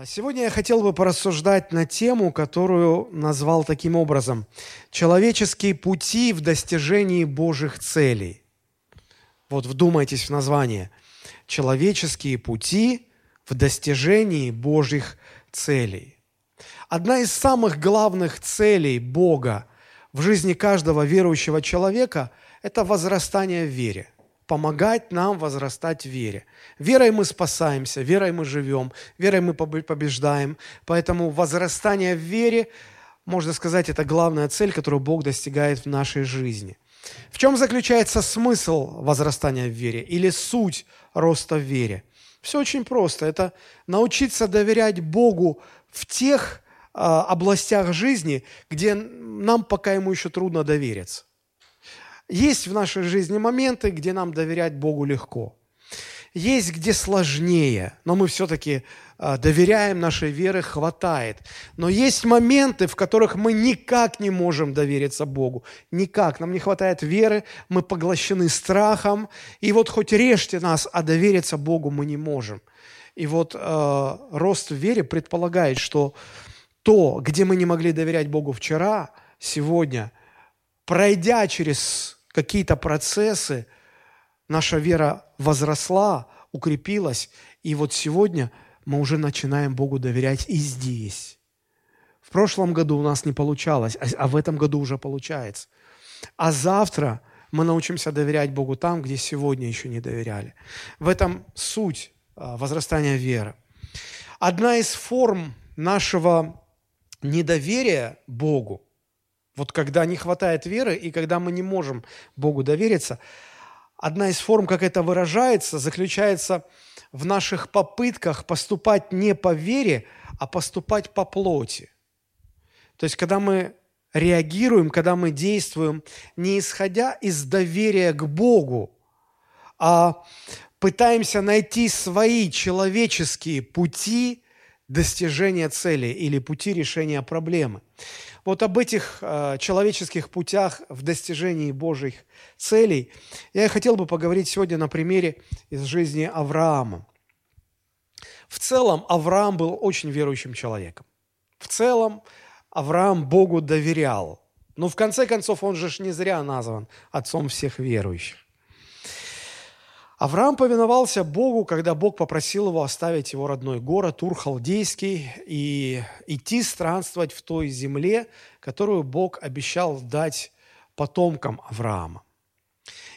А сегодня я хотел бы порассуждать на тему, которую назвал таким образом «Человеческие пути в достижении Божьих целей». Вот вдумайтесь в название «Человеческие пути в достижении Божьих целей». Одна из самых главных целей Бога в жизни каждого верующего человека – это возрастание в вере – помогать нам возрастать в вере. Верой мы спасаемся, верой мы живем, верой мы побеждаем. Поэтому возрастание в вере, можно сказать, это главная цель, которую Бог достигает в нашей жизни. В чем заключается смысл возрастания в вере или суть роста в вере? Все очень просто. Это научиться доверять Богу в тех а, областях жизни, где нам пока ему еще трудно довериться. Есть в нашей жизни моменты, где нам доверять Богу легко. Есть где сложнее, но мы все-таки а, доверяем нашей веры, хватает. Но есть моменты, в которых мы никак не можем довериться Богу. Никак. Нам не хватает веры, мы поглощены страхом. И вот хоть режьте нас, а довериться Богу мы не можем. И вот э, рост в вере предполагает, что то, где мы не могли доверять Богу вчера, сегодня, пройдя через какие-то процессы, наша вера возросла, укрепилась, и вот сегодня мы уже начинаем Богу доверять и здесь. В прошлом году у нас не получалось, а, а в этом году уже получается. А завтра мы научимся доверять Богу там, где сегодня еще не доверяли. В этом суть а, возрастания веры. Одна из форм нашего недоверия Богу – вот когда не хватает веры и когда мы не можем Богу довериться, одна из форм, как это выражается, заключается в наших попытках поступать не по вере, а поступать по плоти. То есть, когда мы реагируем, когда мы действуем, не исходя из доверия к Богу, а пытаемся найти свои человеческие пути достижения цели или пути решения проблемы. Вот об этих э, человеческих путях в достижении Божьих целей я хотел бы поговорить сегодня на примере из жизни Авраама. В целом Авраам был очень верующим человеком. В целом Авраам Богу доверял. Но в конце концов он же не зря назван отцом всех верующих. Авраам повиновался Богу, когда Бог попросил его оставить его родной город Ур-Халдейский и идти странствовать в той земле, которую Бог обещал дать потомкам Авраама.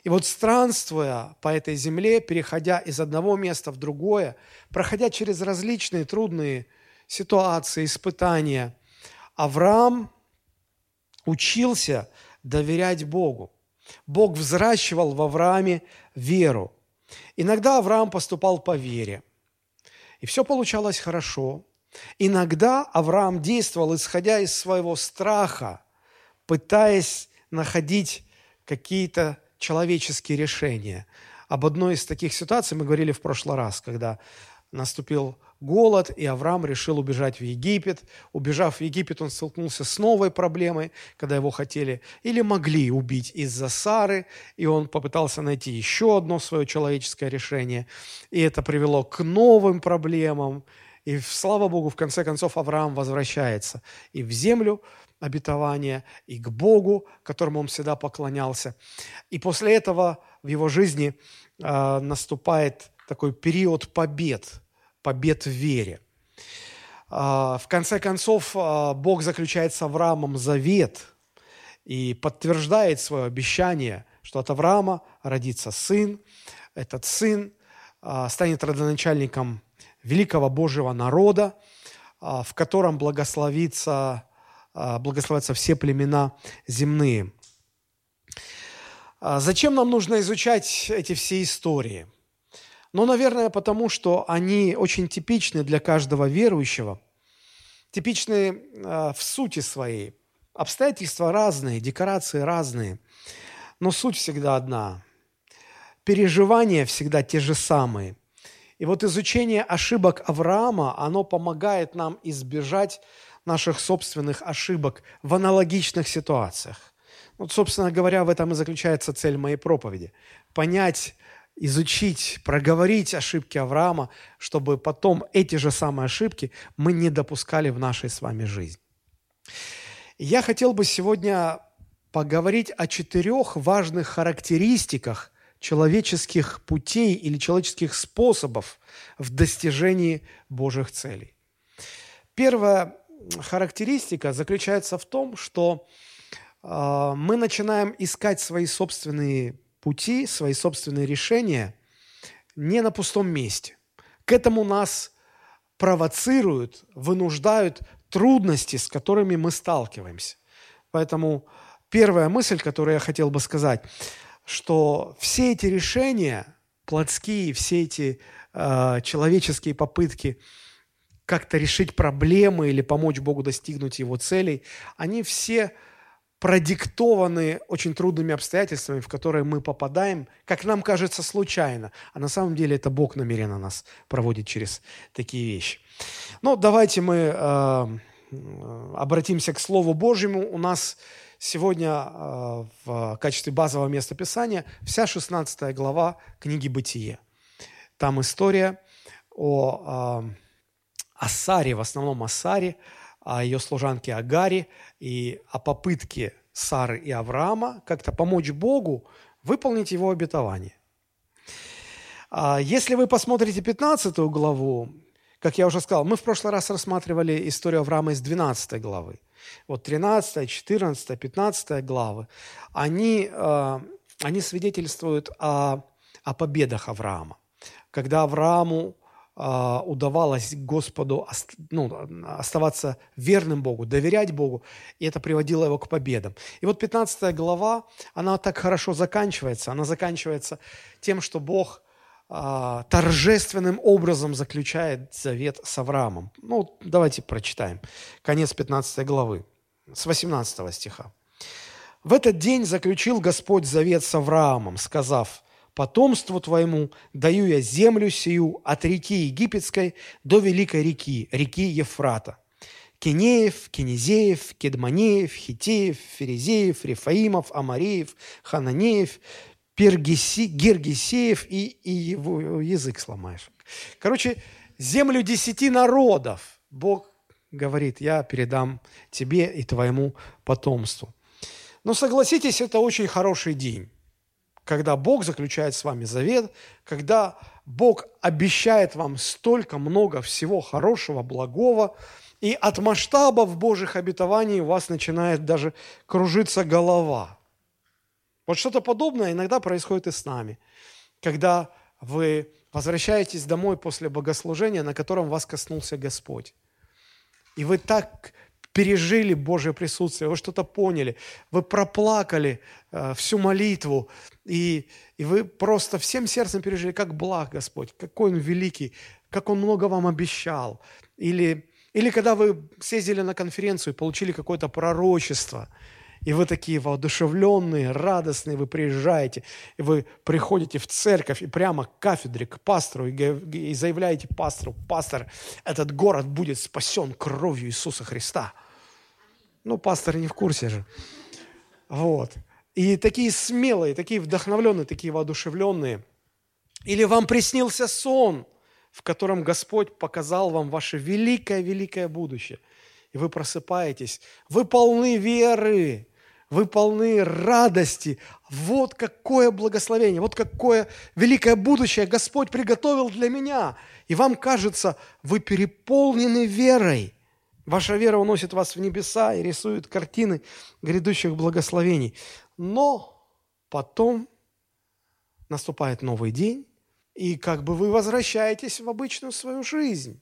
И вот странствуя по этой земле, переходя из одного места в другое, проходя через различные трудные ситуации, испытания, Авраам учился доверять Богу. Бог взращивал в Аврааме веру – Иногда Авраам поступал по вере, и все получалось хорошо. Иногда Авраам действовал, исходя из своего страха, пытаясь находить какие-то человеческие решения. Об одной из таких ситуаций мы говорили в прошлый раз, когда наступил голод, и Авраам решил убежать в Египет. Убежав в Египет, он столкнулся с новой проблемой, когда его хотели или могли убить из-за Сары, и он попытался найти еще одно свое человеческое решение. И это привело к новым проблемам. И, слава Богу, в конце концов Авраам возвращается и в землю обетования, и к Богу, которому он всегда поклонялся. И после этого в его жизни э, наступает такой период побед – побед в вере. А, в конце концов, а, Бог заключает с Авраамом завет и подтверждает свое обещание, что от Авраама родится сын, этот сын а, станет родоначальником великого Божьего народа, в котором благословится, благословятся все племена земные. Зачем нам нужно изучать эти все истории? Но, наверное, потому что они очень типичны для каждого верующего, типичны э, в сути своей. Обстоятельства разные, декорации разные, но суть всегда одна. Переживания всегда те же самые. И вот изучение ошибок Авраама, оно помогает нам избежать наших собственных ошибок в аналогичных ситуациях. Вот, собственно говоря, в этом и заключается цель моей проповеди. Понять изучить, проговорить ошибки Авраама, чтобы потом эти же самые ошибки мы не допускали в нашей с вами жизни. Я хотел бы сегодня поговорить о четырех важных характеристиках человеческих путей или человеческих способов в достижении Божьих целей. Первая характеристика заключается в том, что э, мы начинаем искать свои собственные пути, свои собственные решения не на пустом месте. К этому нас провоцируют, вынуждают трудности, с которыми мы сталкиваемся. Поэтому первая мысль, которую я хотел бы сказать, что все эти решения, плотские, все эти э, человеческие попытки как-то решить проблемы или помочь Богу достигнуть Его целей, они все продиктованы очень трудными обстоятельствами, в которые мы попадаем, как нам кажется, случайно. А на самом деле это Бог намеренно нас проводит через такие вещи. Ну, давайте мы э, обратимся к Слову Божьему. У нас сегодня э, в качестве базового места Писания вся 16 глава книги «Бытие». Там история о э, Асаре, в основном Асаре, о ее служанке Агаре и о попытке Сары и Авраама как-то помочь Богу выполнить его обетование. А если вы посмотрите 15 главу, как я уже сказал, мы в прошлый раз рассматривали историю Авраама из 12 главы. Вот 13, 14, 15 главы, они, э, они свидетельствуют о, о победах Авраама. Когда Аврааму а, удавалось Господу ну, оставаться верным Богу, доверять Богу, и это приводило его к победам. И вот 15 глава, она так хорошо заканчивается. Она заканчивается тем, что Бог а, торжественным образом заключает завет с Авраамом. Ну, давайте прочитаем. Конец 15 главы, с 18 стиха. «В этот день заключил Господь завет с Авраамом, сказав, потомству твоему даю я землю сию от реки Египетской до великой реки, реки Ефрата. Кинеев, Кинезеев, Кедманеев, Хитеев, Ферезеев, Рефаимов, Амареев, Хананеев, Пергиси, Гергисеев и, и его язык сломаешь. Короче, землю десяти народов Бог говорит, я передам тебе и твоему потомству. Но согласитесь, это очень хороший день когда Бог заключает с вами завет, когда Бог обещает вам столько много всего хорошего, благого, и от масштабов Божьих обетований у вас начинает даже кружиться голова. Вот что-то подобное иногда происходит и с нами, когда вы возвращаетесь домой после богослужения, на котором вас коснулся Господь. И вы так пережили Божье присутствие, вы что-то поняли, вы проплакали э, всю молитву, и, и вы просто всем сердцем пережили, как благ Господь, какой Он великий, как Он много вам обещал. Или, или когда вы съездили на конференцию и получили какое-то пророчество, и вы такие воодушевленные, радостные, вы приезжаете, и вы приходите в церковь и прямо к кафедре, к пастору, и, заявляете пастору, пастор, этот город будет спасен кровью Иисуса Христа. Ну, пастор не в курсе же. Вот. И такие смелые, такие вдохновленные, такие воодушевленные. Или вам приснился сон, в котором Господь показал вам ваше великое-великое будущее. И вы просыпаетесь, вы полны веры, вы полны радости. Вот какое благословение, вот какое великое будущее Господь приготовил для меня. И вам кажется, вы переполнены верой. Ваша вера уносит вас в небеса и рисует картины грядущих благословений. Но потом наступает новый день, и как бы вы возвращаетесь в обычную свою жизнь.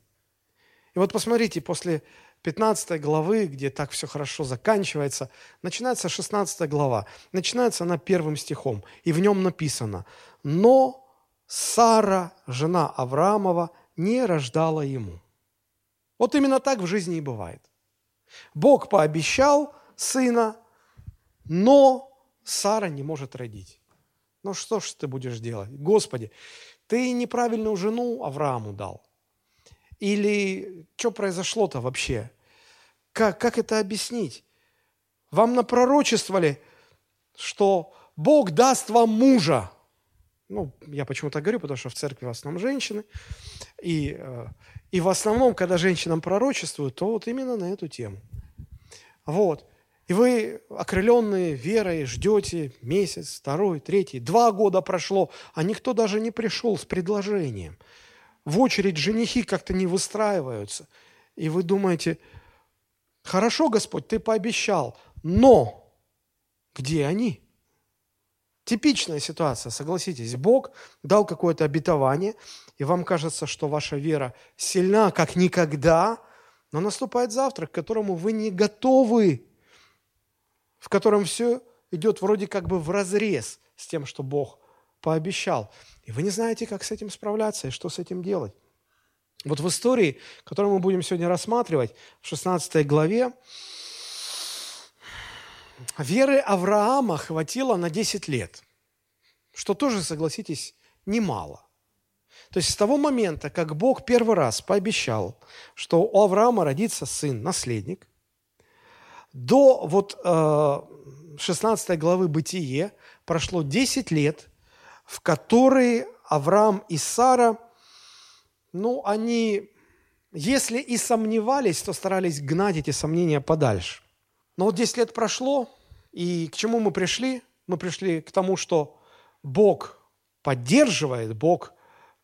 И вот посмотрите, после 15 главы, где так все хорошо заканчивается, начинается 16 глава. Начинается она первым стихом, и в нем написано «Но Сара, жена Авраамова, не рождала ему». Вот именно так в жизни и бывает. Бог пообещал сына, но Сара не может родить. Ну что ж ты будешь делать? Господи, ты неправильную жену Аврааму дал. Или что произошло-то вообще? Как, как это объяснить? Вам напророчествовали, что Бог даст вам мужа. Ну, я почему то говорю, потому что в церкви в основном женщины. И, э, и в основном, когда женщинам пророчествуют, то вот именно на эту тему. Вот. И вы, окрыленные верой, ждете месяц, второй, третий, два года прошло, а никто даже не пришел с предложением. В очередь женихи как-то не выстраиваются. И вы думаете, хорошо, Господь, ты пообещал, но где они? Типичная ситуация, согласитесь. Бог дал какое-то обетование, и вам кажется, что ваша вера сильна, как никогда, но наступает завтра, к которому вы не готовы, в котором все идет вроде как бы в разрез с тем, что Бог пообещал. И вы не знаете, как с этим справляться и что с этим делать. Вот в истории, которую мы будем сегодня рассматривать, в 16 главе, веры Авраама хватило на 10 лет, что тоже, согласитесь, немало. То есть с того момента, как Бог первый раз пообещал, что у Авраама родится сын, наследник, до вот 16 э, главы Бытие прошло 10 лет, в которые Авраам и Сара, ну, они, если и сомневались, то старались гнать эти сомнения подальше. Но вот 10 лет прошло, и к чему мы пришли? Мы пришли к тому, что Бог поддерживает, Бог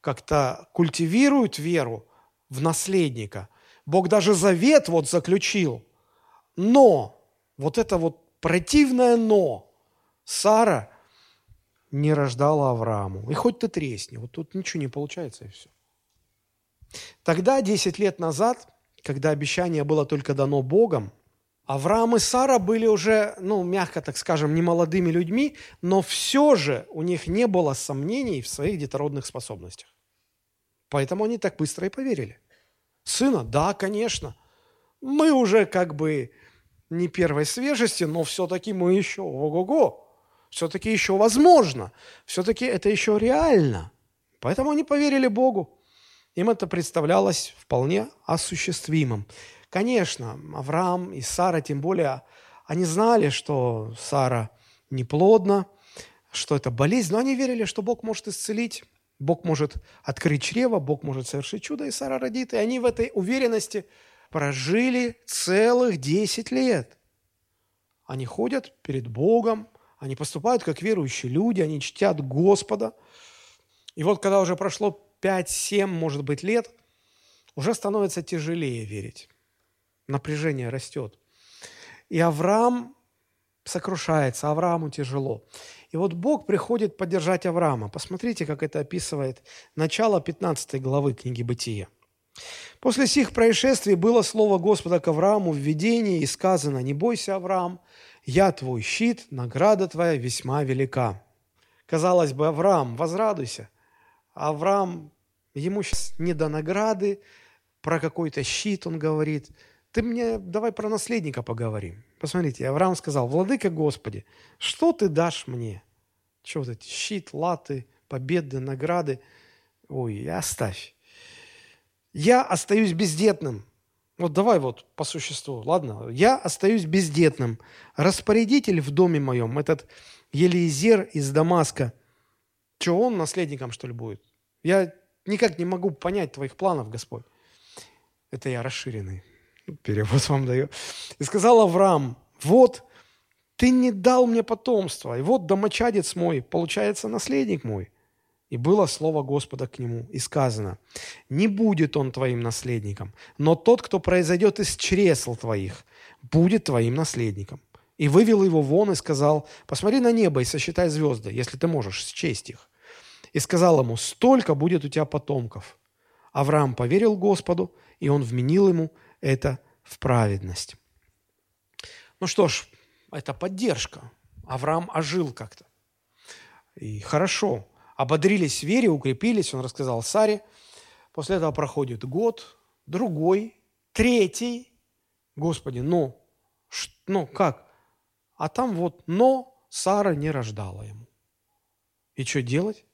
как-то культивирует веру в наследника. Бог даже завет вот заключил. Но, вот это вот противное но, Сара не рождала Аврааму. И хоть ты тресни, вот тут ничего не получается и все. Тогда, 10 лет назад, когда обещание было только дано Богом, Авраам и Сара были уже, ну, мягко так скажем, не молодыми людьми, но все же у них не было сомнений в своих детородных способностях. Поэтому они так быстро и поверили. Сына? Да, конечно. Мы уже как бы не первой свежести, но все-таки мы еще, ого-го, все-таки еще возможно, все-таки это еще реально. Поэтому они поверили Богу. Им это представлялось вполне осуществимым. Конечно, Авраам и Сара, тем более, они знали, что Сара неплодна, что это болезнь, но они верили, что Бог может исцелить, Бог может открыть чрево, Бог может совершить чудо, и Сара родит. И они в этой уверенности прожили целых 10 лет. Они ходят перед Богом, они поступают как верующие люди, они чтят Господа. И вот когда уже прошло 5-7, может быть, лет, уже становится тяжелее верить напряжение растет. И Авраам сокрушается, Аврааму тяжело. И вот Бог приходит поддержать Авраама. Посмотрите, как это описывает начало 15 главы книги «Бытия». После сих происшествий было слово Господа к Аврааму в видении и сказано, «Не бойся, Авраам, я твой щит, награда твоя весьма велика». Казалось бы, Авраам, возрадуйся. Авраам, ему сейчас не до награды, про какой-то щит он говорит – ты мне давай про наследника поговорим. Посмотрите, Авраам сказал, Владыка Господи, что ты дашь мне? Что вот эти щит, латы, победы, награды? Ой, оставь. Я остаюсь бездетным. Вот давай вот по существу, ладно? Я остаюсь бездетным. Распорядитель в доме моем, этот Елизер из Дамаска, что он наследником, что ли, будет? Я никак не могу понять твоих планов, Господь. Это я расширенный перевод вам даю. И сказал Авраам, вот, ты не дал мне потомства, и вот домочадец мой, получается, наследник мой. И было слово Господа к нему, и сказано, не будет он твоим наследником, но тот, кто произойдет из чресл твоих, будет твоим наследником. И вывел его вон и сказал, посмотри на небо и сосчитай звезды, если ты можешь счесть их. И сказал ему, столько будет у тебя потомков. Авраам поверил Господу, и он вменил ему это в праведность. Ну что ж, это поддержка. Авраам ожил как-то. И хорошо. Ободрились в вере, укрепились, он рассказал Саре. После этого проходит год, другой, третий. Господи, ну, ну как? А там вот, но Сара не рождала ему. И что делать?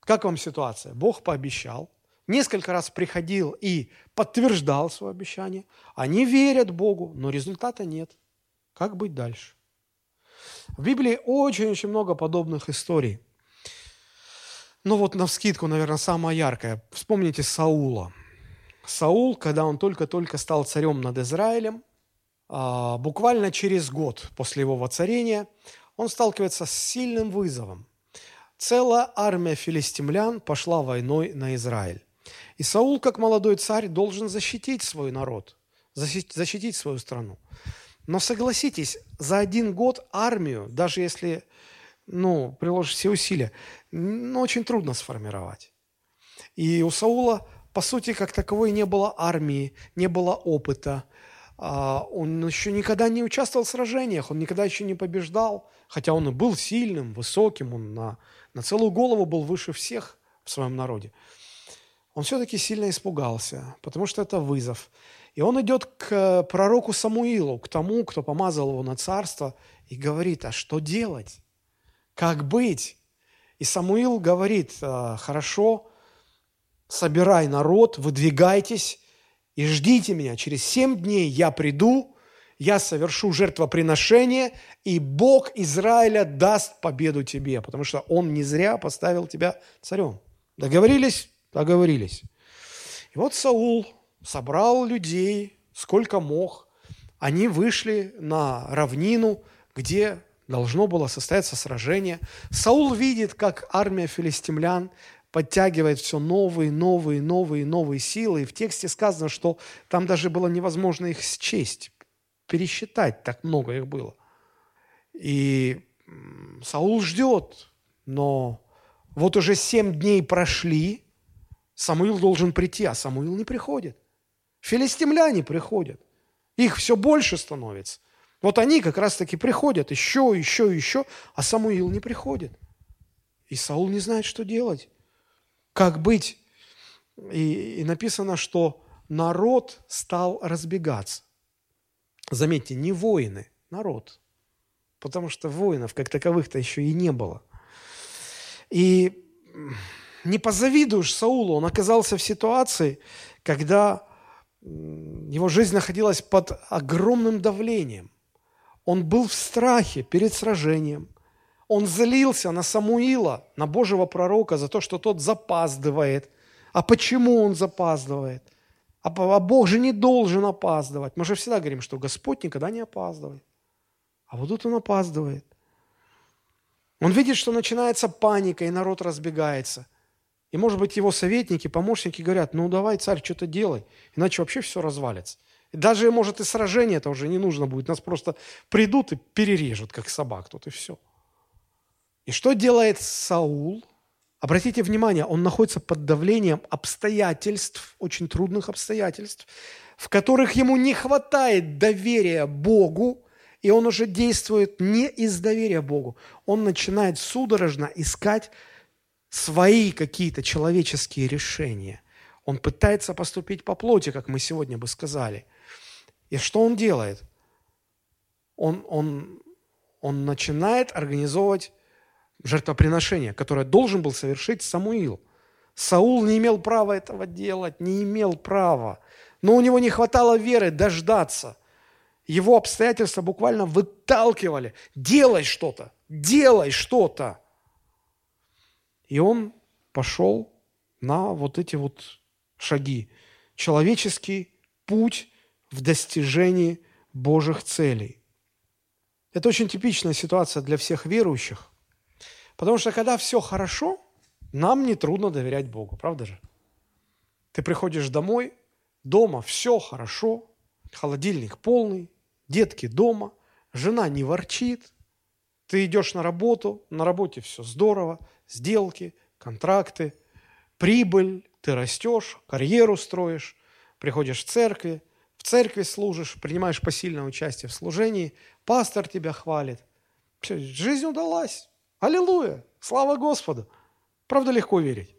Как вам ситуация? Бог пообещал, несколько раз приходил и подтверждал свое обещание. Они верят Богу, но результата нет. Как быть дальше? В Библии очень-очень много подобных историй. Ну вот на вскидку, наверное, самое яркое. Вспомните Саула. Саул, когда он только-только стал царем над Израилем, а, буквально через год после его воцарения, он сталкивается с сильным вызовом. Целая армия филистимлян пошла войной на Израиль. И Саул, как молодой царь, должен защитить свой народ, защитить свою страну. Но согласитесь, за один год армию, даже если ну, приложишь все усилия, ну, очень трудно сформировать. И у Саула, по сути, как таковой не было армии, не было опыта. А, он еще никогда не участвовал в сражениях, он никогда еще не побеждал, хотя он и был сильным, высоким, он на, на целую голову был выше всех в своем народе. Он все-таки сильно испугался, потому что это вызов. И он идет к пророку Самуилу, к тому, кто помазал его на царство, и говорит, а что делать? Как быть? И Самуил говорит, «А, хорошо, собирай народ, выдвигайтесь и ждите меня. Через семь дней я приду, я совершу жертвоприношение, и Бог Израиля даст победу тебе, потому что Он не зря поставил тебя царем. Договорились? Договорились. И вот Саул собрал людей, сколько мог. Они вышли на равнину, где должно было состояться сражение. Саул видит, как армия филистимлян подтягивает все новые, новые, новые, новые силы. И в тексте сказано, что там даже было невозможно их счесть, пересчитать, так много их было. И Саул ждет, но вот уже семь дней прошли, Самуил должен прийти, а Самуил не приходит. Филистимляне приходят. Их все больше становится. Вот они как раз-таки приходят еще, еще, еще, а Самуил не приходит. И Саул не знает, что делать. Как быть? И, и написано, что народ стал разбегаться. Заметьте, не воины, народ. Потому что воинов как таковых-то еще и не было. И не позавидуешь Саулу, он оказался в ситуации, когда его жизнь находилась под огромным давлением. Он был в страхе перед сражением. Он злился на Самуила, на Божьего пророка за то, что тот запаздывает. А почему он запаздывает? А, а Бог же не должен опаздывать. Мы же всегда говорим, что Господь никогда не опаздывает. А вот тут он опаздывает. Он видит, что начинается паника, и народ разбегается. И, может быть, его советники, помощники говорят, ну давай, царь, что-то делай, иначе вообще все развалится. Даже, может, и сражение это уже не нужно будет. Нас просто придут и перережут, как собак тут, и все. И что делает Саул? Обратите внимание, он находится под давлением обстоятельств, очень трудных обстоятельств, в которых ему не хватает доверия Богу, и он уже действует не из доверия Богу. Он начинает судорожно искать свои какие-то человеческие решения. Он пытается поступить по плоти, как мы сегодня бы сказали – и что он делает? Он, он, он начинает организовывать жертвоприношение, которое должен был совершить Самуил. Саул не имел права этого делать, не имел права. Но у него не хватало веры дождаться. Его обстоятельства буквально выталкивали. Делай что-то, делай что-то. И он пошел на вот эти вот шаги. Человеческий путь в достижении Божьих целей. Это очень типичная ситуация для всех верующих, потому что когда все хорошо, нам не трудно доверять Богу, правда же? Ты приходишь домой, дома все хорошо, холодильник полный, детки дома, жена не ворчит, ты идешь на работу, на работе все здорово, сделки, контракты, прибыль, ты растешь, карьеру строишь, приходишь в церкви, церкви служишь, принимаешь посильное участие в служении, пастор тебя хвалит. Все, жизнь удалась. Аллилуйя! Слава Господу! Правда, легко верить.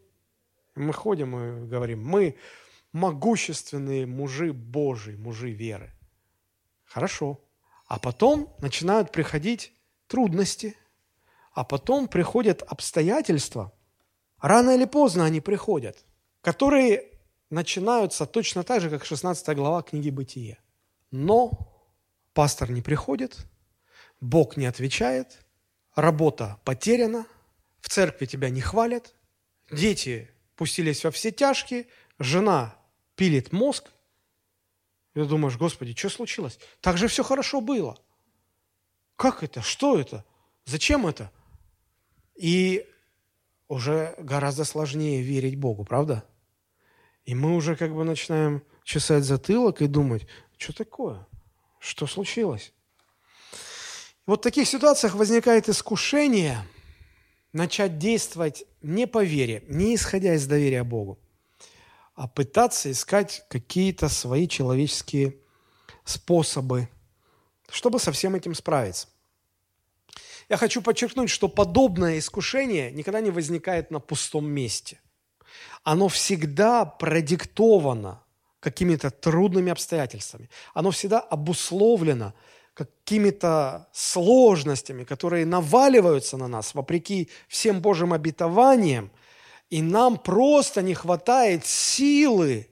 Мы ходим и говорим, мы могущественные мужи Божии, мужи веры. Хорошо. А потом начинают приходить трудности, а потом приходят обстоятельства. Рано или поздно они приходят, которые начинаются точно так же, как 16 глава книги «Бытие». Но пастор не приходит, Бог не отвечает, работа потеряна, в церкви тебя не хвалят, Дети пустились во все тяжкие, жена пилит мозг. И ты думаешь, Господи, что случилось? Так же все хорошо было. Как это? Что это? Зачем это? И уже гораздо сложнее верить Богу, правда? И мы уже как бы начинаем чесать затылок и думать, что такое? Что случилось? Вот в таких ситуациях возникает искушение начать действовать не по вере, не исходя из доверия Богу, а пытаться искать какие-то свои человеческие способы, чтобы со всем этим справиться. Я хочу подчеркнуть, что подобное искушение никогда не возникает на пустом месте. Оно всегда продиктовано какими-то трудными обстоятельствами. Оно всегда обусловлено какими-то сложностями, которые наваливаются на нас вопреки всем Божьим обетованиям, и нам просто не хватает силы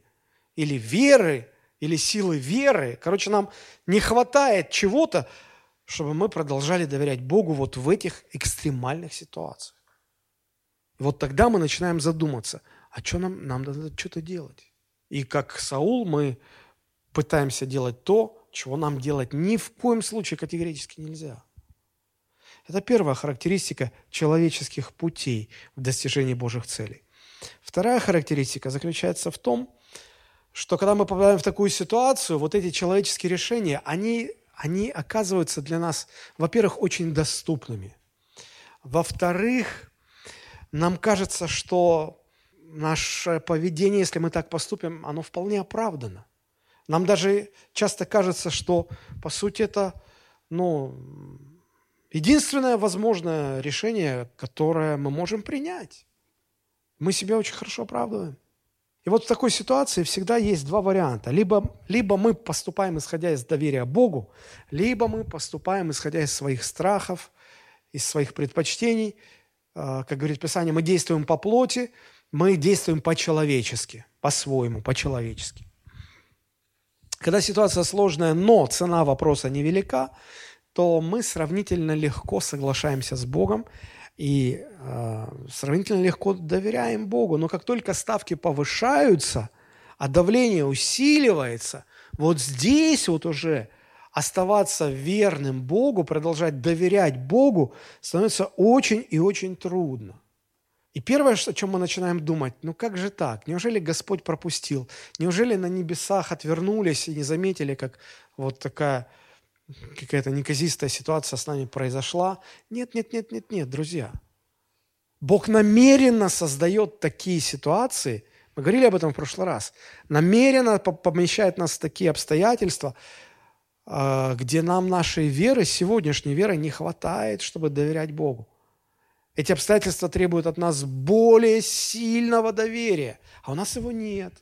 или веры, или силы веры. Короче, нам не хватает чего-то, чтобы мы продолжали доверять Богу вот в этих экстремальных ситуациях. И вот тогда мы начинаем задуматься, а что нам, нам надо что-то делать. И как Саул мы пытаемся делать то, чего нам делать ни в коем случае категорически нельзя. Это первая характеристика человеческих путей в достижении Божьих целей. Вторая характеристика заключается в том, что когда мы попадаем в такую ситуацию, вот эти человеческие решения, они они оказываются для нас, во-первых, очень доступными. Во-вторых, нам кажется, что наше поведение, если мы так поступим, оно вполне оправдано. Нам даже часто кажется, что, по сути, это ну, единственное возможное решение, которое мы можем принять. Мы себя очень хорошо оправдываем. И вот в такой ситуации всегда есть два варианта. Либо, либо мы поступаем, исходя из доверия Богу, либо мы поступаем, исходя из своих страхов, из своих предпочтений. А, как говорит Писание, мы действуем по плоти, мы действуем по-человечески, по-своему, по-человечески. Когда ситуация сложная, но цена вопроса невелика, то мы сравнительно легко соглашаемся с Богом и э, сравнительно легко доверяем Богу. Но как только ставки повышаются, а давление усиливается, вот здесь вот уже оставаться верным Богу, продолжать доверять Богу становится очень и очень трудно. И первое, о чем мы начинаем думать, ну как же так? Неужели Господь пропустил? Неужели на небесах отвернулись и не заметили, как вот такая какая-то неказистая ситуация с нами произошла. Нет, нет, нет, нет, нет, друзья. Бог намеренно создает такие ситуации, мы говорили об этом в прошлый раз, намеренно помещает нас в такие обстоятельства, а, где нам нашей веры, сегодняшней веры не хватает, чтобы доверять Богу. Эти обстоятельства требуют от нас более сильного доверия, а у нас его нет.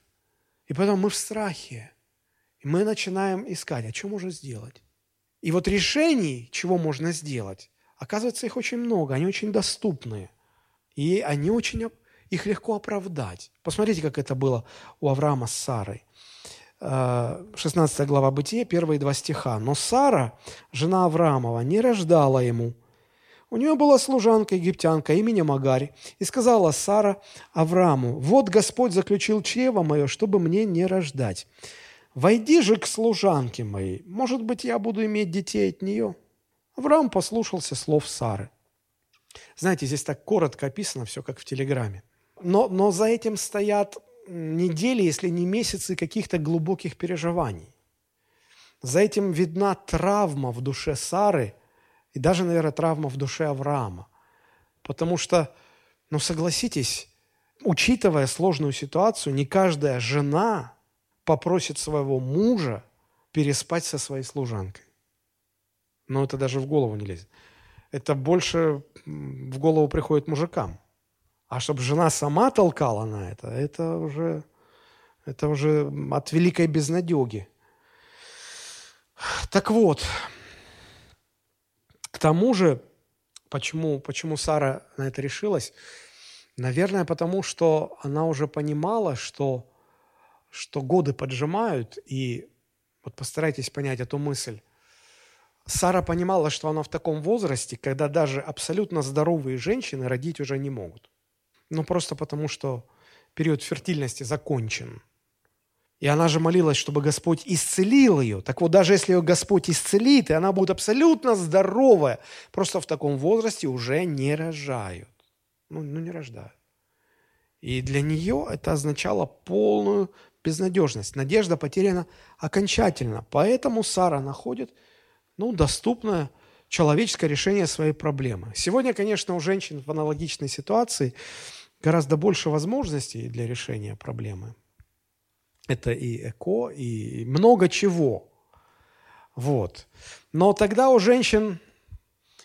И поэтому мы в страхе. И мы начинаем искать, а что можно сделать? И вот решений, чего можно сделать, оказывается, их очень много, они очень доступные. И они очень, их легко оправдать. Посмотрите, как это было у Авраама с Сарой. 16 э, глава Бытия, первые два стиха. «Но Сара, жена Авраамова, не рождала ему. У нее была служанка египтянка именем Агарь. И сказала Сара Аврааму, «Вот Господь заключил чрево мое, чтобы мне не рождать. «Войди же к служанке моей, может быть, я буду иметь детей от нее». Авраам послушался слов Сары. Знаете, здесь так коротко описано все, как в Телеграме. Но, но за этим стоят недели, если не месяцы каких-то глубоких переживаний. За этим видна травма в душе Сары и даже, наверное, травма в душе Авраама. Потому что, ну согласитесь, учитывая сложную ситуацию, не каждая жена попросит своего мужа переспать со своей служанкой. Но это даже в голову не лезет. Это больше в голову приходит мужикам. А чтобы жена сама толкала на это, это уже, это уже от великой безнадеги. Так вот, к тому же, почему, почему Сара на это решилась? Наверное, потому что она уже понимала, что что годы поджимают, и вот постарайтесь понять эту мысль. Сара понимала, что она в таком возрасте, когда даже абсолютно здоровые женщины родить уже не могут. Ну, просто потому, что период фертильности закончен. И она же молилась, чтобы Господь исцелил ее. Так вот, даже если ее Господь исцелит, и она будет абсолютно здоровая, просто в таком возрасте уже не рожают. Ну, ну не рождают. И для нее это означало полную безнадежность. Надежда потеряна окончательно. Поэтому Сара находит ну, доступное человеческое решение своей проблемы. Сегодня, конечно, у женщин в аналогичной ситуации гораздо больше возможностей для решения проблемы. Это и эко, и много чего. Вот. Но тогда у женщин,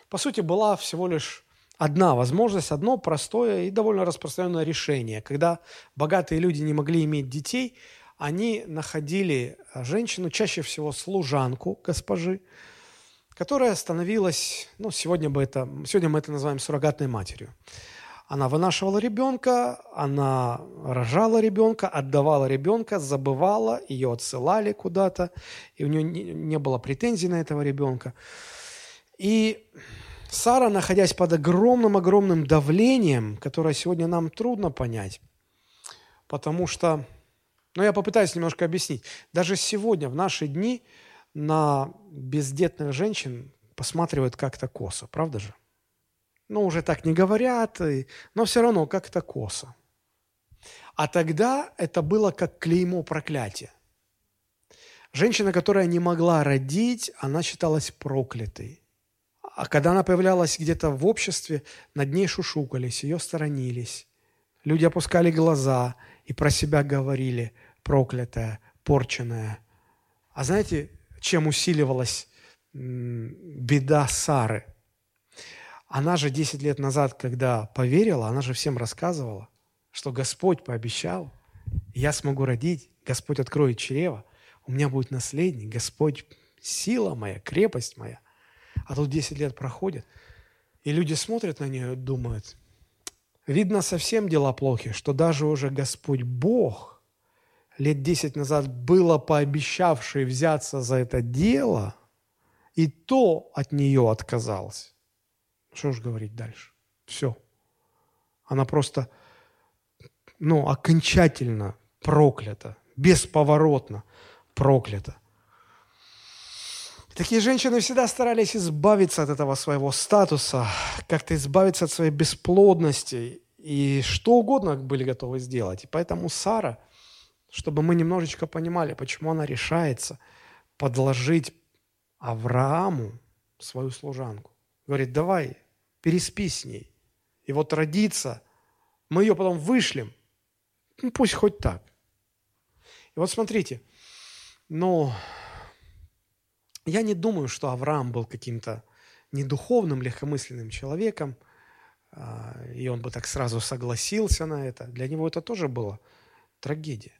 по сути, была всего лишь одна возможность, одно простое и довольно распространенное решение. Когда богатые люди не могли иметь детей, они находили женщину, чаще всего служанку госпожи, которая становилась, ну, сегодня, бы это, сегодня мы это называем суррогатной матерью. Она вынашивала ребенка, она рожала ребенка, отдавала ребенка, забывала, ее отсылали куда-то, и у нее не, не было претензий на этого ребенка. И Сара, находясь под огромным-огромным давлением, которое сегодня нам трудно понять, потому что, ну я попытаюсь немножко объяснить, даже сегодня, в наши дни, на бездетных женщин посматривают как-то косо, правда же? Ну, уже так не говорят, но все равно как-то косо. А тогда это было как клеймо проклятия. Женщина, которая не могла родить, она считалась проклятой. А когда она появлялась где-то в обществе, над ней шушукались, ее сторонились. Люди опускали глаза и про себя говорили «проклятая», «порченная». А знаете, чем усиливалась беда Сары – она же 10 лет назад, когда поверила, она же всем рассказывала, что Господь пообещал, я смогу родить, Господь откроет чрево, у меня будет наследник, Господь сила моя, крепость моя. А тут 10 лет проходит, и люди смотрят на нее и думают, видно совсем дела плохи, что даже уже Господь Бог лет 10 назад было пообещавший взяться за это дело, и то от нее отказался. Что ж говорить дальше? Все. Она просто, ну, окончательно проклята, бесповоротно проклята. Такие женщины всегда старались избавиться от этого своего статуса, как-то избавиться от своей бесплодности, и что угодно были готовы сделать. И поэтому Сара, чтобы мы немножечко понимали, почему она решается подложить Аврааму свою служанку. Говорит, давай, переспи с ней. И вот родится, мы ее потом вышлем. Ну, пусть хоть так. И вот смотрите, но я не думаю, что Авраам был каким-то недуховным, легкомысленным человеком, а, и он бы так сразу согласился на это. Для него это тоже было трагедия.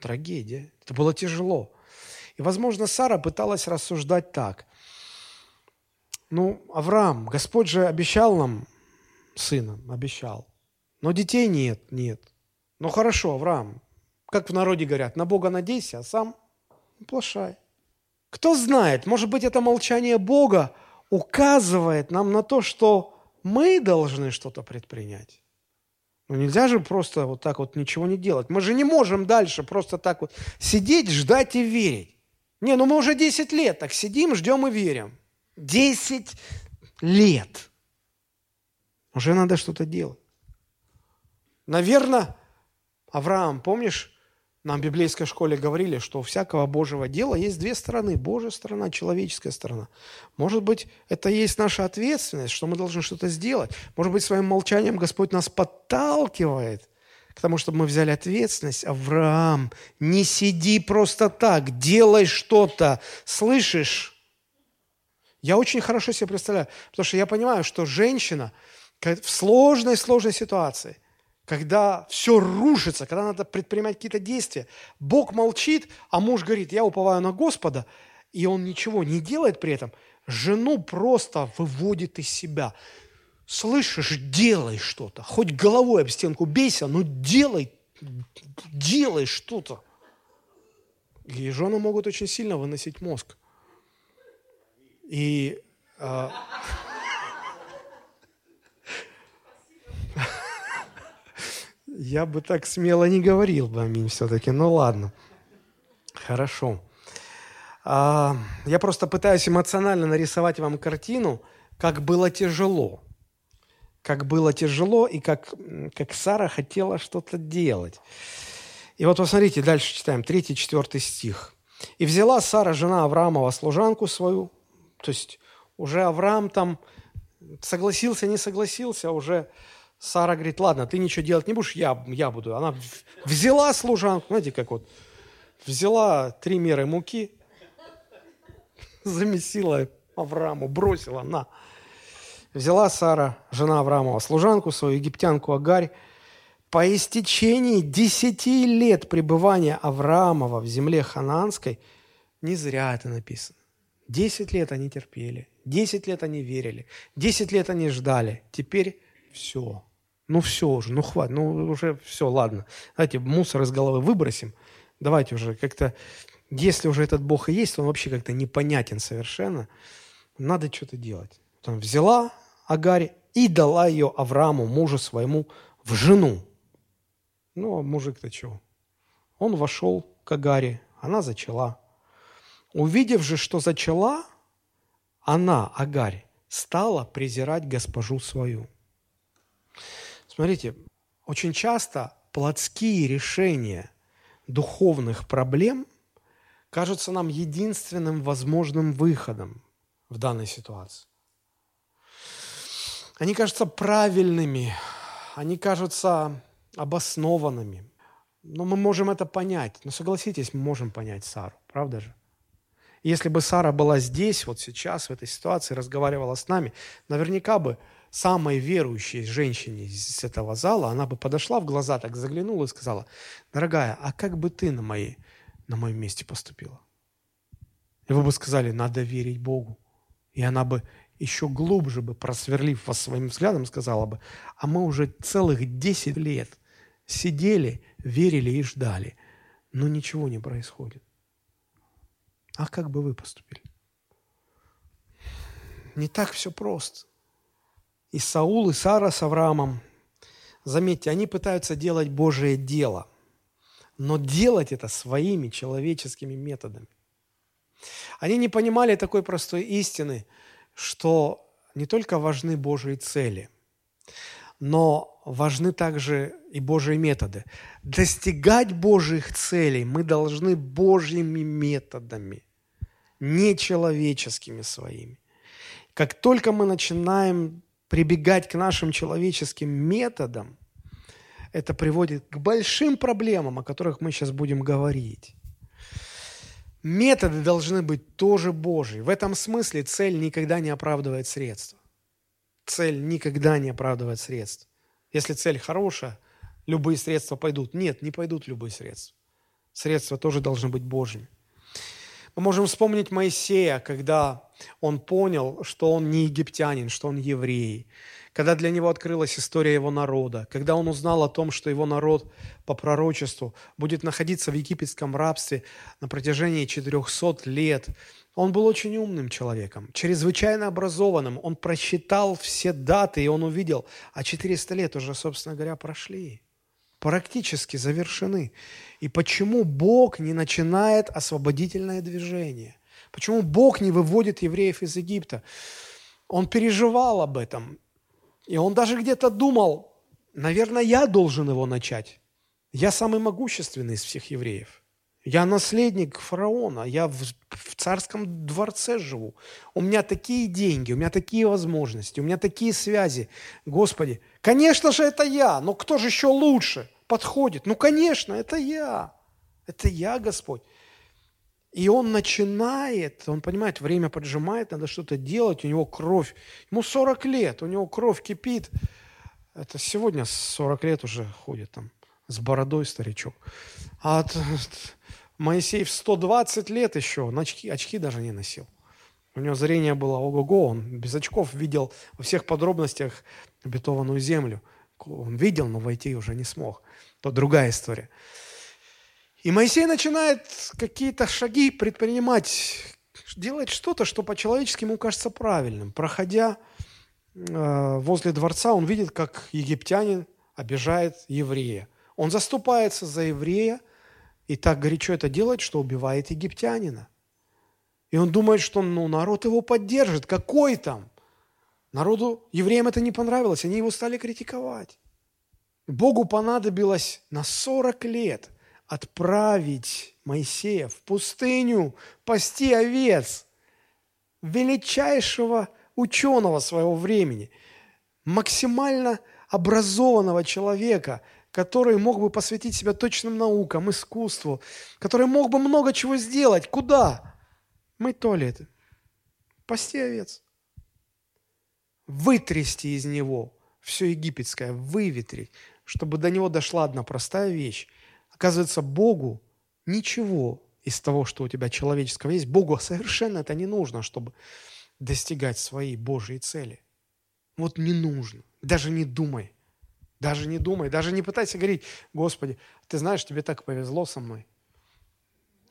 Трагедия. Это было тяжело. И, возможно, Сара пыталась рассуждать так. Ну, Авраам, Господь же обещал нам сына, обещал. Но детей нет, нет. Ну хорошо, Авраам, как в народе говорят, на Бога надейся, а сам плашай. Кто знает, может быть, это молчание Бога указывает нам на то, что мы должны что-то предпринять. Ну нельзя же просто вот так вот ничего не делать. Мы же не можем дальше просто так вот сидеть, ждать и верить. Не, ну мы уже 10 лет так сидим, ждем и верим. Десять лет. Уже надо что-то делать. Наверное, Авраам, помнишь, нам в библейской школе говорили, что у всякого Божьего дела есть две стороны. Божья сторона, человеческая сторона. Может быть, это есть наша ответственность, что мы должны что-то сделать. Может быть, своим молчанием Господь нас подталкивает к тому, чтобы мы взяли ответственность. Авраам, не сиди просто так, делай что-то. Слышишь? Я очень хорошо себе представляю, потому что я понимаю, что женщина в сложной-сложной ситуации, когда все рушится, когда надо предпринимать какие-то действия, Бог молчит, а муж говорит, я уповаю на Господа, и он ничего не делает при этом, жену просто выводит из себя. Слышишь, делай что-то, хоть головой об стенку бейся, но делай, делай что-то. И жены могут очень сильно выносить мозг. И э, Я бы так смело не говорил бы аминь все-таки, ну ладно. Хорошо. А, я просто пытаюсь эмоционально нарисовать вам картину, как было тяжело. Как было тяжело и как, как Сара хотела что-то делать. И вот посмотрите, дальше читаем, 3-4 стих. «И взяла Сара, жена Авраамова, служанку свою». То есть уже Авраам там согласился, не согласился, уже Сара говорит, ладно, ты ничего делать не будешь, я, я буду. Она взяла служанку, знаете, как вот, взяла три меры муки, замесила Аврааму, бросила на. Взяла Сара, жена Авраамова, служанку свою, египтянку Агарь, по истечении десяти лет пребывания Авраамова в земле хананской, не зря это написано. Десять лет они терпели, десять лет они верили, десять лет они ждали. Теперь все. Ну все уже, ну хватит, ну уже все, ладно. Давайте мусор из головы выбросим. Давайте уже как-то, если уже этот Бог и есть, он вообще как-то непонятен совершенно. Надо что-то делать. Потом взяла Агарь и дала ее Аврааму, мужу своему, в жену. Ну, а мужик-то чего? Он вошел к Агаре, она зачала. Увидев же, что зачала, она, Агарь, стала презирать госпожу свою. Смотрите, очень часто плотские решения духовных проблем кажутся нам единственным возможным выходом в данной ситуации. Они кажутся правильными, они кажутся обоснованными. Но мы можем это понять. Но согласитесь, мы можем понять Сару, правда же? Если бы Сара была здесь, вот сейчас, в этой ситуации, разговаривала с нами, наверняка бы самой верующей женщине из этого зала, она бы подошла в глаза, так заглянула и сказала, дорогая, а как бы ты на, моей, на моем месте поступила? И вы бы сказали, надо верить Богу. И она бы еще глубже бы, просверлив вас своим взглядом, сказала бы, а мы уже целых 10 лет сидели, верили и ждали, но ничего не происходит. А как бы вы поступили? Не так все просто. И Саул, и Сара с Авраамом, заметьте, они пытаются делать Божие дело, но делать это своими человеческими методами. Они не понимали такой простой истины, что не только важны Божьи цели, но важны также и Божьи методы. Достигать Божьих целей мы должны Божьими методами, не человеческими своими. Как только мы начинаем прибегать к нашим человеческим методам, это приводит к большим проблемам, о которых мы сейчас будем говорить. Методы должны быть тоже Божьи. В этом смысле цель никогда не оправдывает средства. Цель никогда не оправдывает средств. Если цель хорошая, любые средства пойдут. Нет, не пойдут любые средства. Средства тоже должны быть Божьими. Мы можем вспомнить Моисея, когда он понял, что он не египтянин, что он еврей, когда для него открылась история его народа, когда он узнал о том, что его народ по пророчеству будет находиться в египетском рабстве на протяжении 400 лет. Он был очень умным человеком, чрезвычайно образованным. Он просчитал все даты, и он увидел, а 400 лет уже, собственно говоря, прошли практически завершены. И почему Бог не начинает освободительное движение? Почему Бог не выводит евреев из Египта? Он переживал об этом. И он даже где-то думал, наверное, я должен его начать. Я самый могущественный из всех евреев. Я наследник фараона, я в, в царском дворце живу. У меня такие деньги, у меня такие возможности, у меня такие связи. Господи, конечно же, это я, но кто же еще лучше подходит? Ну, конечно, это я. Это я, Господь. И он начинает, он понимает, время поджимает, надо что-то делать, у него кровь, ему 40 лет, у него кровь кипит. Это сегодня 40 лет уже ходит там с бородой старичок. А Моисей в 120 лет еще очки, очки даже не носил. У него зрение было ого-го, он без очков видел во всех подробностях обетованную землю. Он видел, но войти уже не смог. То другая история. И Моисей начинает какие-то шаги предпринимать, делать что-то, что по-человечески ему кажется правильным. Проходя э, возле дворца, он видит, как египтянин обижает еврея – Он заступается за еврея и так горячо это делает, что убивает египтянина. И он думает, что ну, народ его поддержит. Какой там? Народу, евреям это не понравилось, они его стали критиковать. Богу понадобилось на 40 лет отправить Моисея в пустыню пасти овец, величайшего ученого своего времени, максимально образованного человека, который мог бы посвятить себя точным наукам, искусству, который мог бы много чего сделать. Куда? Мыть туалеты, пасти овец, вытрясти из него все египетское, выветрить, чтобы до него дошла одна простая вещь. Оказывается, Богу ничего из того, что у тебя человеческого есть, Богу совершенно это не нужно, чтобы достигать своей Божьей цели. Вот не нужно. Даже не думай. Даже не думай. Даже не пытайся говорить, Господи, ты знаешь, тебе так повезло со мной.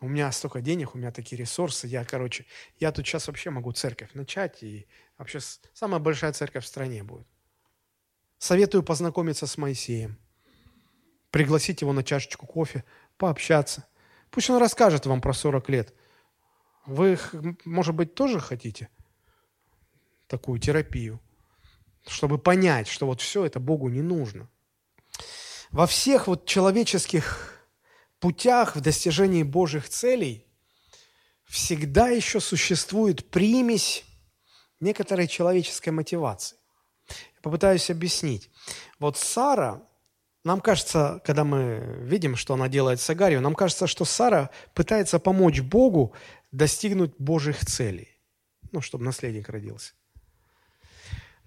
У меня столько денег, у меня такие ресурсы. Я, короче, я тут сейчас вообще могу церковь начать. И вообще самая большая церковь в стране будет. Советую познакомиться с Моисеем. Пригласить его на чашечку кофе, пообщаться. Пусть он расскажет вам про 40 лет. Вы, может быть, тоже хотите такую терапию, чтобы понять, что вот все это Богу не нужно. Во всех вот человеческих путях в достижении Божьих целей всегда еще существует примесь некоторой человеческой мотивации. Я попытаюсь объяснить. Вот Сара, нам кажется, когда мы видим, что она делает с Агарью, нам кажется, что Сара пытается помочь Богу достигнуть Божьих целей, ну, чтобы наследник родился.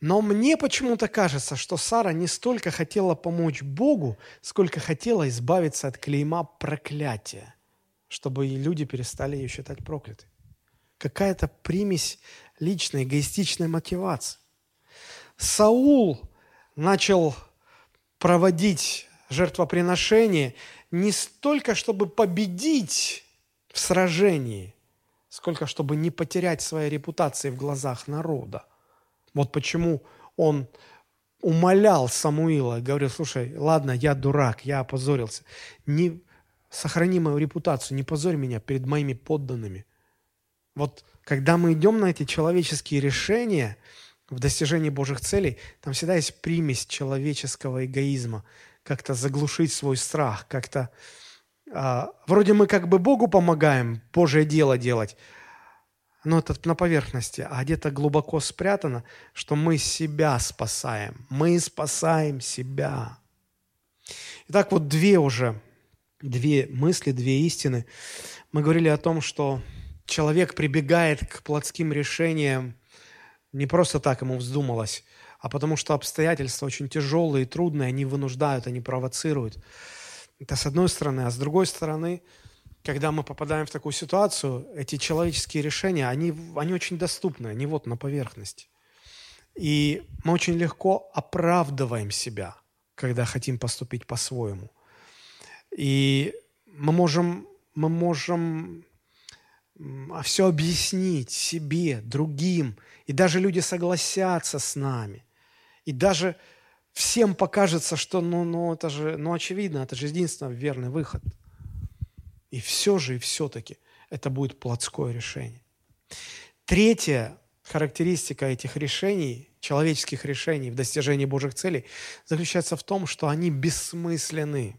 Но мне почему-то кажется, что Сара не столько хотела помочь Богу, сколько хотела избавиться от клейма проклятия, чтобы люди перестали ее считать проклятой. Какая-то примесь личной, эгоистичной мотивации. Саул начал проводить жертвоприношение не столько, чтобы победить в сражении, сколько чтобы не потерять своей репутации в глазах народа. Вот почему он умолял Самуила, говорил, слушай, ладно, я дурак, я опозорился. Не сохрани мою репутацию, не позорь меня перед моими подданными. Вот когда мы идем на эти человеческие решения в достижении Божьих целей, там всегда есть примесь человеческого эгоизма, как-то заглушить свой страх, как-то а, вроде мы как бы Богу помогаем Божье дело делать, но это на поверхности, а где-то глубоко спрятано, что мы себя спасаем. Мы спасаем себя. Итак, вот две уже, две мысли, две истины. Мы говорили о том, что человек прибегает к плотским решениям не просто так ему вздумалось, а потому что обстоятельства очень тяжелые и трудные, они вынуждают, они провоцируют. Это с одной стороны. А с другой стороны – когда мы попадаем в такую ситуацию, эти человеческие решения, они, они очень доступны, они вот на поверхности. И мы очень легко оправдываем себя, когда хотим поступить по-своему. И мы можем, мы можем все объяснить себе, другим, и даже люди согласятся с нами. И даже всем покажется, что ну, ну, это же, ну, очевидно, это же единственный верный выход – и все же, и все-таки это будет плотское решение. Третья характеристика этих решений, человеческих решений в достижении Божьих целей, заключается в том, что они бессмысленны.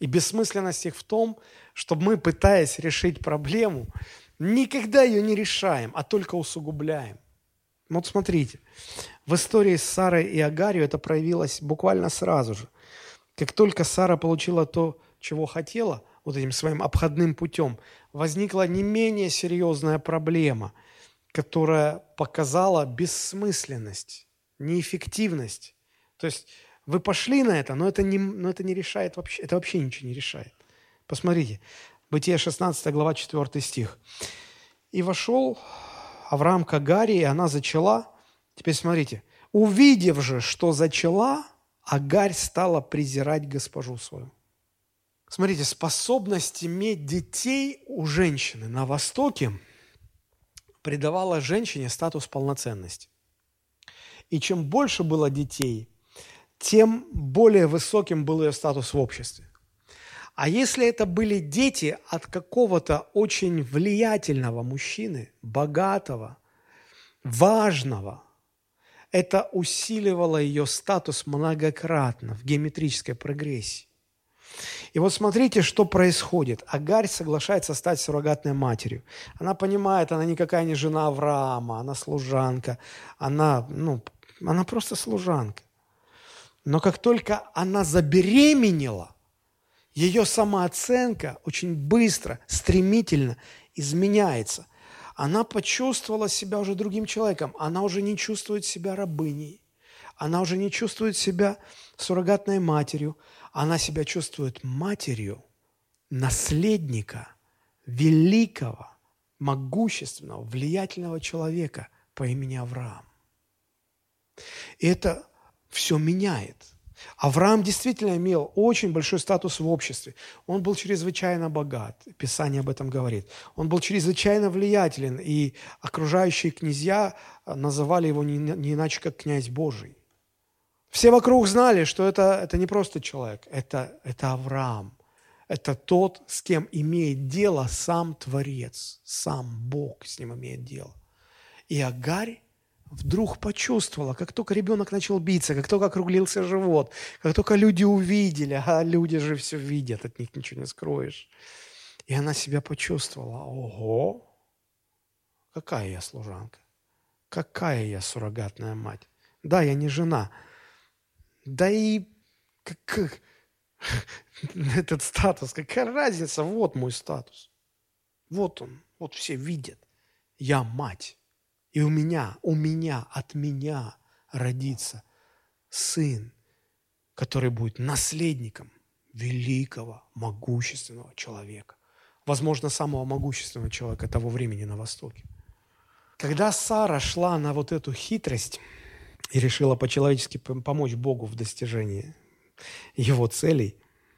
И бессмысленность их в том, что мы, пытаясь решить проблему, никогда ее не решаем, а только усугубляем. Вот смотрите, в истории с Сарой и Агарью это проявилось буквально сразу же. Как только Сара получила то, чего хотела – вот этим своим обходным путем, возникла не менее серьезная проблема, которая показала бессмысленность, неэффективность. То есть вы пошли на это, но это не, но это не решает вообще, это вообще ничего не решает. Посмотрите, Бытие 16 глава 4 стих. «И вошел Авраам к Агаре, и она зачала». Теперь смотрите. «Увидев же, что зачала, Агарь стала презирать госпожу свою». Смотрите, способность иметь детей у женщины на Востоке придавала женщине статус полноценности. И чем больше было детей, тем более высоким был ее статус в обществе. А если это были дети от какого-то очень влиятельного мужчины, богатого, важного, это усиливало ее статус многократно в геометрической прогрессии. И вот смотрите, что происходит. Агарь соглашается стать суррогатной матерью. Она понимает, она никакая не жена Авраама, она служанка, она, ну, она просто служанка. Но как только она забеременела, ее самооценка очень быстро, стремительно изменяется. Она почувствовала себя уже другим человеком. Она уже не чувствует себя рабыней. Она уже не чувствует себя суррогатной матерью. Она себя чувствует матерью наследника великого, могущественного, влиятельного человека по имени Авраам. И это все меняет. Авраам действительно имел очень большой статус в обществе. Он был чрезвычайно богат, Писание об этом говорит. Он был чрезвычайно влиятелен, и окружающие князья называли его не иначе, как князь Божий. Все вокруг знали, что это, это не просто человек, это, это Авраам. Это тот, с кем имеет дело сам Творец, сам Бог с ним имеет дело. И Агарь вдруг почувствовала, как только ребенок начал биться, как только округлился живот, как только люди увидели, а люди же все видят, от них ничего не скроешь. И она себя почувствовала, ого, какая я служанка, какая я суррогатная мать. Да, я не жена, да и как, этот статус, какая разница, вот мой статус. Вот он, вот все видят. Я мать. И у меня, у меня, от меня родится сын, который будет наследником великого, могущественного человека. Возможно, самого могущественного человека того времени на Востоке. Когда Сара шла на вот эту хитрость и решила по-человечески помочь Богу в достижении его целей,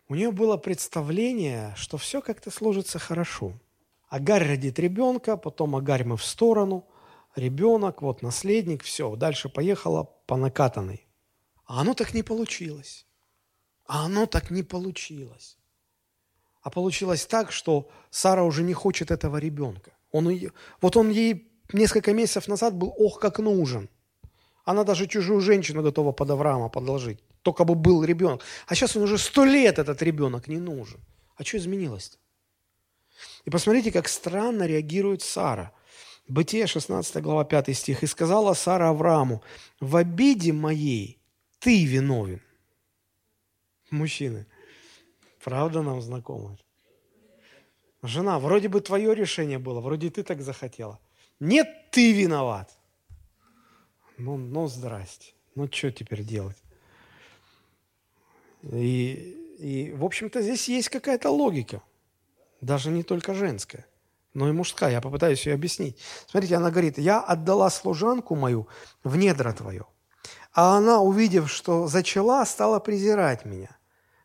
у нее было представление, что все как-то сложится хорошо. Агарь родит ребенка, потом Агарь мы в сторону – ребенок, вот наследник, все, дальше поехала по накатанной. А оно так не получилось. А оно так не получилось. А получилось так, что Сара уже не хочет этого ребенка. Он ее, вот он ей несколько месяцев назад был ох как нужен. Она даже чужую женщину готова под Авраама подложить. Только бы был ребенок. А сейчас он уже сто лет этот ребенок не нужен. А что изменилось-то? И посмотрите, как странно реагирует Сара – Бытие 16 глава 5 стих. «И сказала Сара Аврааму, в обиде моей ты виновен». Мужчины, правда нам знакомо? Жена, вроде бы твое решение было, вроде ты так захотела. Нет, ты виноват. Ну, ну здрасте. Ну, что теперь делать? И, и в общем-то, здесь есть какая-то логика. Даже не только женская но и мужская. Я попытаюсь ее объяснить. Смотрите, она говорит, я отдала служанку мою в недра твое. А она, увидев, что зачала, стала презирать меня.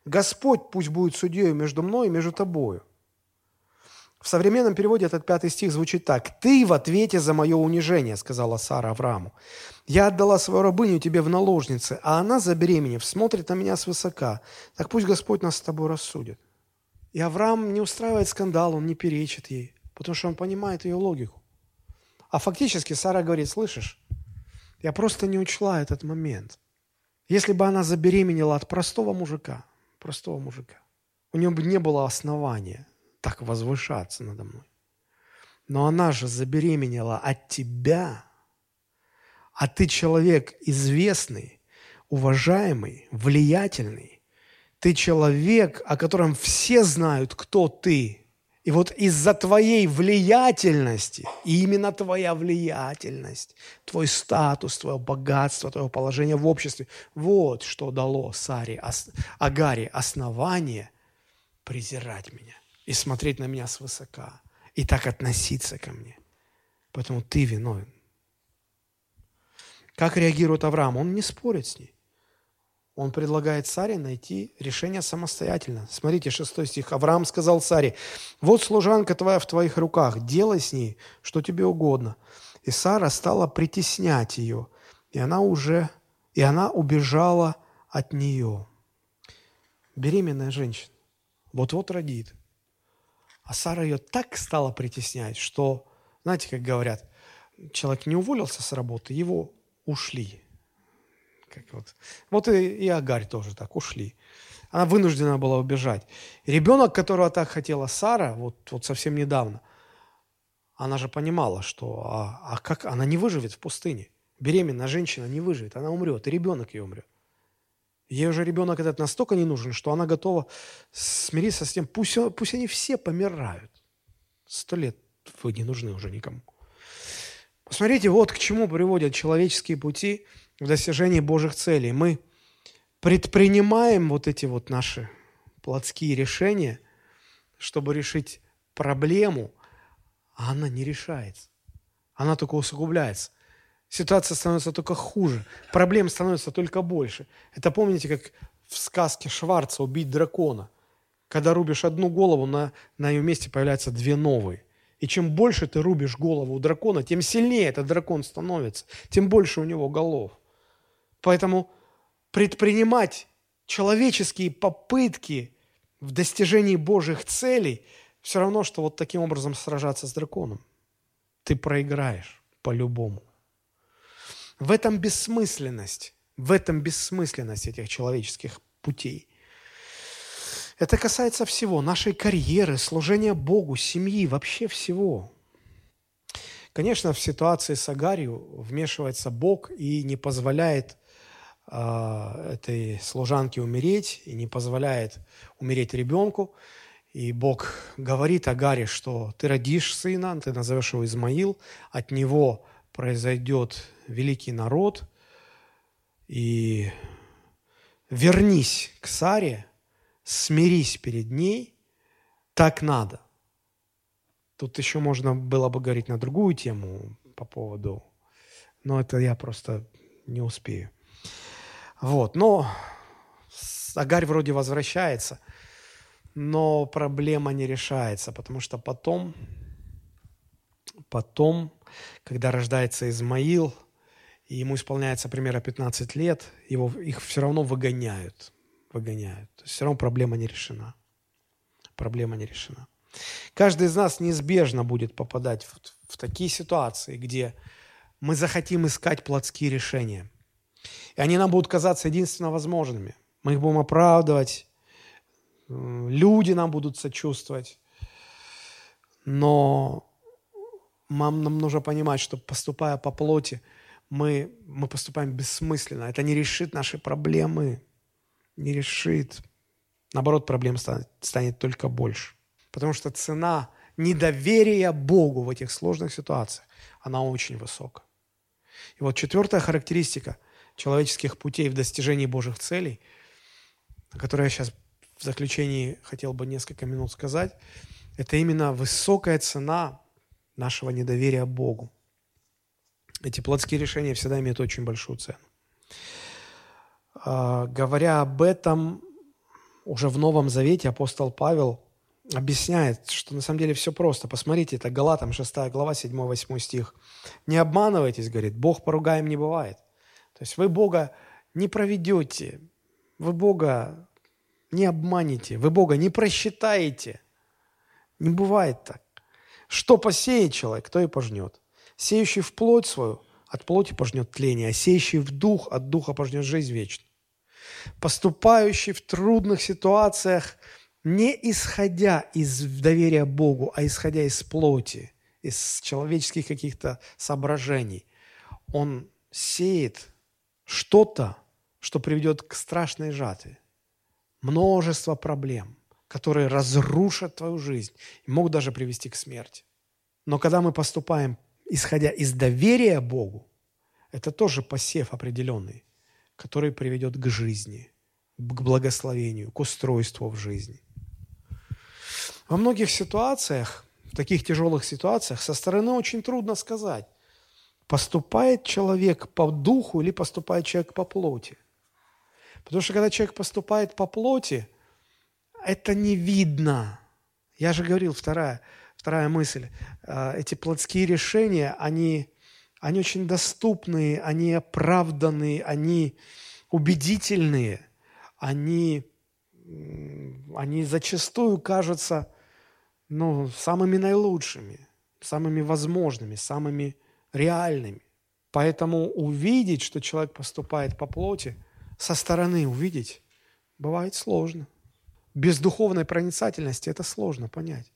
Господь пусть будет судьей между мной и между тобою. В современном переводе этот пятый стих звучит так. «Ты в ответе за мое унижение», — сказала Сара Аврааму. «Я отдала свою рабыню тебе в наложнице, а она, забеременев, смотрит на меня свысока. Так пусть Господь нас с тобой рассудит». И Авраам не устраивает скандал, он не перечит ей потому что он понимает ее логику. А фактически Сара говорит, слышишь, я просто не учла этот момент. Если бы она забеременела от простого мужика, простого мужика, у нее бы не было основания так возвышаться надо мной. Но она же забеременела от тебя, а ты человек известный, уважаемый, влиятельный. Ты человек, о котором все знают, кто ты. И вот из-за твоей влиятельности, и именно твоя влиятельность, твой статус, твое богатство, твое положение в обществе, вот что дало Саре, Агаре основание презирать меня и смотреть на меня свысока, и так относиться ко мне. Поэтому ты виновен. Как реагирует Авраам? Он не спорит с ней. Он предлагает Саре найти решение самостоятельно. Смотрите, 6 стих. Авраам сказал Саре, «Вот служанка твоя в твоих руках, делай с ней, что тебе угодно». И Сара стала притеснять ее, и она уже, и она убежала от нее. Беременная женщина вот-вот родит. А Сара ее так стала притеснять, что, знаете, как говорят, человек не уволился с работы, его ушли. Как вот вот и, и Агарь тоже так, ушли. Она вынуждена была убежать. Ребенок, которого так хотела Сара, вот, вот совсем недавно, она же понимала, что а, а как она не выживет в пустыне. Беременная женщина не выживет, она умрет, и ребенок ее умрет. Ей уже ребенок этот настолько не нужен, что она готова смириться с тем, пусть, пусть они все помирают. Сто лет вы не нужны уже никому. Посмотрите, вот к чему приводят человеческие пути в достижении Божьих целей. Мы предпринимаем вот эти вот наши плотские решения, чтобы решить проблему, а она не решается. Она только усугубляется. Ситуация становится только хуже. Проблем становится только больше. Это помните, как в сказке Шварца «Убить дракона». Когда рубишь одну голову, на, на ее месте появляются две новые. И чем больше ты рубишь голову у дракона, тем сильнее этот дракон становится, тем больше у него голов. Поэтому предпринимать человеческие попытки в достижении Божьих целей все равно, что вот таким образом сражаться с драконом. Ты проиграешь по-любому. В этом бессмысленность, в этом бессмысленность этих человеческих путей. Это касается всего, нашей карьеры, служения Богу, семьи, вообще всего. Конечно, в ситуации с Агарью вмешивается Бог и не позволяет э, этой служанке умереть, и не позволяет умереть ребенку. И Бог говорит Агаре, что ты родишь сына, ты назовешь его Измаил, от него произойдет великий народ, и вернись к Саре, смирись перед ней, так надо. Тут еще можно было бы говорить на другую тему по поводу, но это я просто не успею. Вот, но Агарь вроде возвращается, но проблема не решается, потому что потом, потом, когда рождается Измаил – и ему исполняется примерно 15 лет, его, их все равно выгоняют. Выгоняют. То есть все равно проблема не решена. Проблема не решена. Каждый из нас неизбежно будет попадать в, в такие ситуации, где мы захотим искать плотские решения. И они нам будут казаться единственно возможными. Мы их будем оправдывать, люди нам будут сочувствовать. Но нам, нам нужно понимать, что поступая по плоти – мы, мы поступаем бессмысленно. Это не решит наши проблемы. Не решит. Наоборот, проблем станет, станет только больше. Потому что цена недоверия Богу в этих сложных ситуациях, она очень высока. И вот четвертая характеристика человеческих путей в достижении Божьих целей, о которой я сейчас в заключении хотел бы несколько минут сказать, это именно высокая цена нашего недоверия Богу. Эти плотские решения всегда имеют очень большую цену. А, говоря об этом, уже в Новом Завете апостол Павел объясняет, что на самом деле все просто. Посмотрите, это Галатам 6 глава, 7-8 стих. «Не обманывайтесь, — говорит, — Бог поругаем не бывает». То есть вы Бога не проведете, вы Бога не обманете, вы Бога не просчитаете. Не бывает так. Что посеет человек, то и пожнет. Сеющий в плоть свою от плоти пожнет тление, а сеющий в дух от духа пожнет жизнь вечную. Поступающий в трудных ситуациях, не исходя из доверия Богу, а исходя из плоти, из человеческих каких-то соображений, он сеет что-то, что приведет к страшной жатве. Множество проблем, которые разрушат твою жизнь и могут даже привести к смерти. Но когда мы поступаем исходя из доверия Богу, это тоже посев определенный, который приведет к жизни, к благословению, к устройству в жизни. Во многих ситуациях, в таких тяжелых ситуациях, со стороны очень трудно сказать, поступает человек по духу или поступает человек по плоти. Потому что когда человек поступает по плоти, это не видно. Я же говорил, вторая – Вторая мысль. А, эти плотские решения, они, они очень доступны, они оправданы, они убедительные, они, они зачастую кажутся ну, самыми наилучшими, самыми возможными, самыми реальными. Поэтому увидеть, что человек поступает по плоти, со стороны увидеть, бывает сложно. Без духовной проницательности это сложно понять.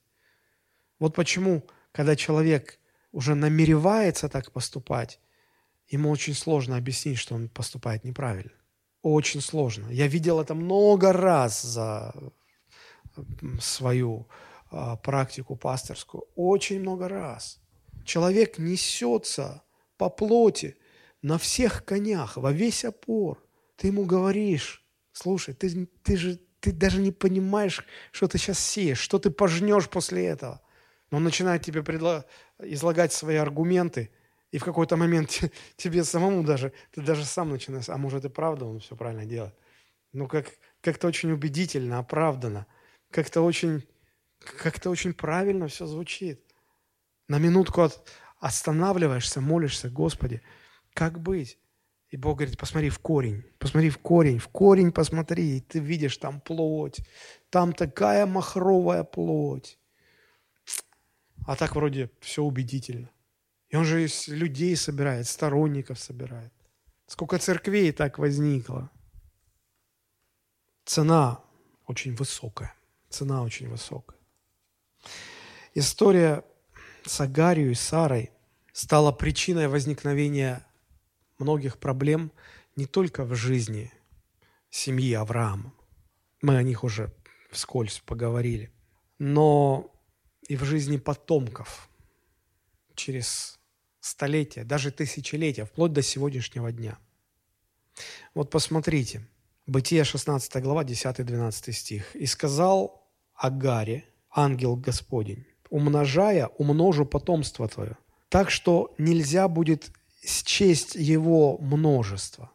Вот почему, когда человек уже намеревается так поступать, ему очень сложно объяснить, что он поступает неправильно. Очень сложно. Я видел это много раз за свою а, практику пасторскую. Очень много раз. Человек несется по плоти на всех конях, во весь опор. Ты ему говоришь, слушай, ты, ты же ты даже не понимаешь, что ты сейчас сеешь, что ты пожнешь после этого. Но он начинает тебе предло... излагать свои аргументы, и в какой-то момент тебе самому даже, ты даже сам начинаешь, а может и правда он все правильно делает. Ну, как, как-то очень убедительно, оправданно, как-то очень, как-то очень правильно все звучит. На минутку от, останавливаешься, молишься, Господи, как быть? И Бог говорит, посмотри в корень, посмотри в корень, в корень посмотри, и ты видишь там плоть, там такая махровая плоть. А так вроде все убедительно. И он же людей собирает, сторонников собирает. Сколько церквей так возникло. Цена очень высокая. Цена очень высокая. История с Агарью и Сарой стала причиной возникновения многих проблем не только в жизни семьи Авраама. Мы о них уже вскользь поговорили. Но и в жизни потомков через столетия, даже тысячелетия, вплоть до сегодняшнего дня. Вот посмотрите, Бытие 16 глава, 10-12 стих. «И сказал Агаре, ангел Господень, умножая, умножу потомство твое, так что нельзя будет счесть его множество.